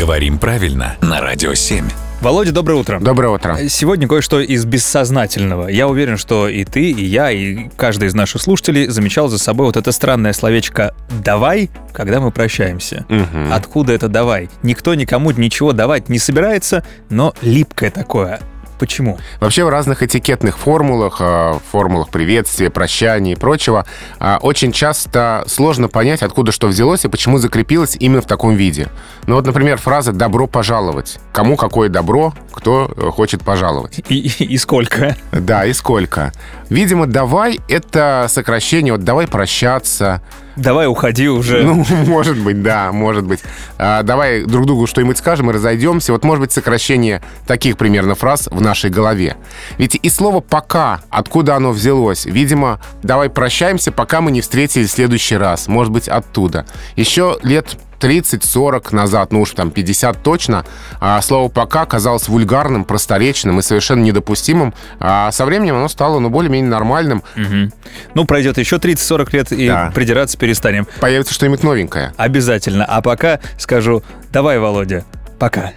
Говорим правильно на Радио 7. Володя, доброе утро. Доброе утро. Сегодня кое-что из бессознательного. Я уверен, что и ты, и я, и каждый из наших слушателей замечал за собой вот это странное словечко «давай», когда мы прощаемся. Мгм. Откуда это «давай»? Никто никому ничего давать не собирается, но липкое такое. Почему? Вообще в разных этикетных формулах, э, формулах приветствия, прощания и прочего, э, очень часто сложно понять, откуда что взялось и почему закрепилось именно в таком виде. Ну вот, например, фраза «добро пожаловать». Кому какое добро, кто э, хочет пожаловать. И, и- и сколько? Да, и сколько. Видимо, «давай» — это сокращение вот «давай прощаться». Давай уходи уже. Ну, может быть, да, может быть. А, давай друг другу что-нибудь скажем и разойдемся. Вот может быть сокращение таких примерно фраз в нашей голове. Ведь и слово «пока», откуда оно взялось? Видимо, давай прощаемся, пока мы не встретились в следующий раз. Может быть, оттуда. Еще лет 30-40 назад, ну уж там 50 точно, а, слово «пока» казалось вульгарным, просторечным и совершенно недопустимым. А со временем оно стало, ну, более-менее нормальным. Мгм. Ну, пройдет еще 30-40 лет, и Да. придираться перестанем. Появится что-нибудь новенькое. Обязательно. А пока скажу «давай, Володя, пока».